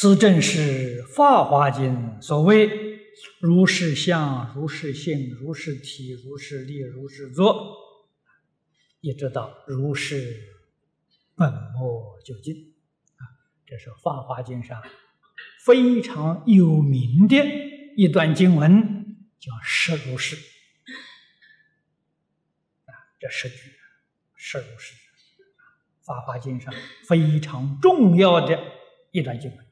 此正是《法华经》所谓“如是相，如是性，如是体，如是力，如是作”，一直到如是本末究竟啊！这是《法华经》上非常有名的一段经文，叫“实如是”。啊，这十句“实如是”。《法华经》上非常重要的一段经文，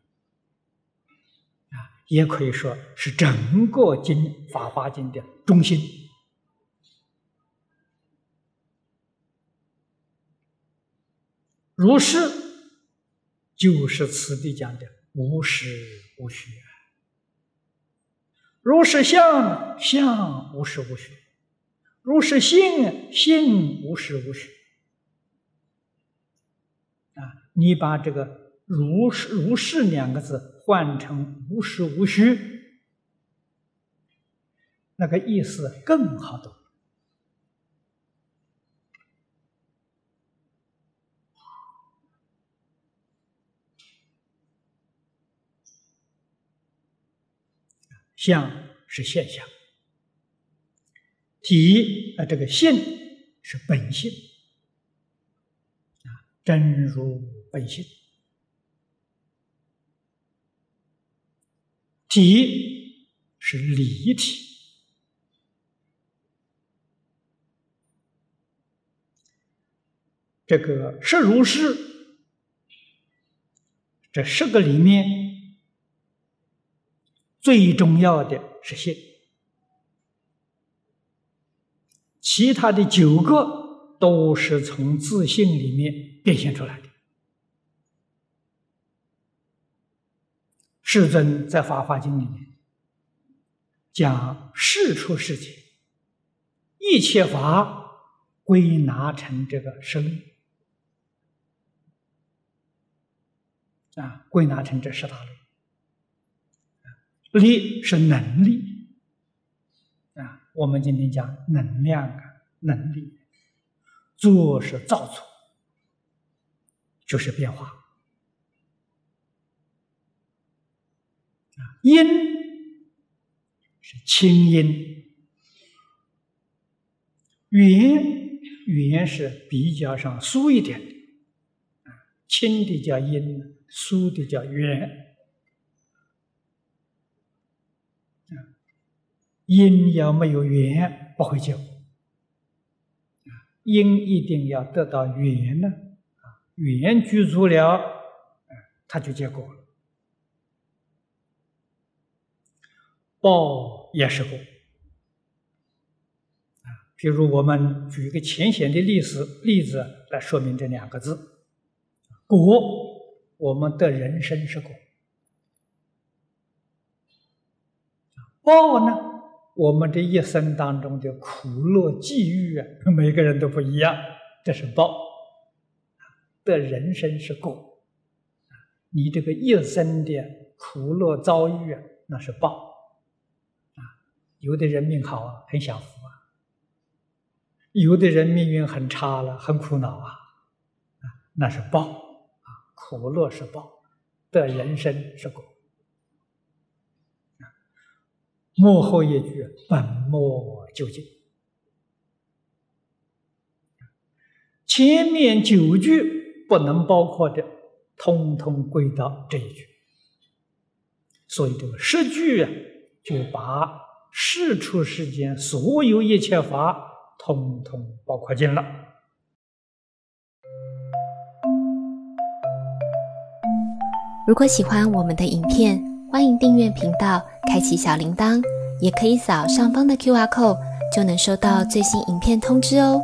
也可以说是整个经《法华经》的中心。如是，就是此地讲的无实无虚；如是相，相无实无虚；如是性，性无实无虚。你把这个“如是如是”两个字换成“无实无虚”，那个意思更好懂。相是现象，体啊，这个性是本性啊，真如。本性体是离体，这个是如是，这十个里面最重要的是性，其他的九个都是从自信里面变现出来的。世尊在《法华经》里面讲世出世间，一切法归纳成这个十力啊，归纳成这十大类。力是能力啊，我们今天讲能量啊，能力；作是造作，就是变化。音是清音，圆圆是比较上疏一点的，啊，轻的叫音，疏的叫圆。啊，音要没有圆不会结果，啊，音一定要得到圆呢，啊，圆具足了，啊，它就结果了。报也是果啊，比如我们举一个浅显的例子例子来说明这两个字：果，我们的人生是果；报呢，我们这一生当中的苦乐际遇啊，每个人都不一样，这是报。的人生是果，你这个一生的苦乐遭遇啊，那是报。有的人命好啊，很享福啊；有的人命运很差了，很苦恼啊。啊，那是报啊，苦乐是报，的人生是果。幕后一句本末究竟，前面九句不能包括的，通通归到这一句。所以这个十句啊，就把。世出世间所有一切法，通通包括进了。如果喜欢我们的影片，欢迎订阅频道，开启小铃铛，也可以扫上方的 Q R code，就能收到最新影片通知哦。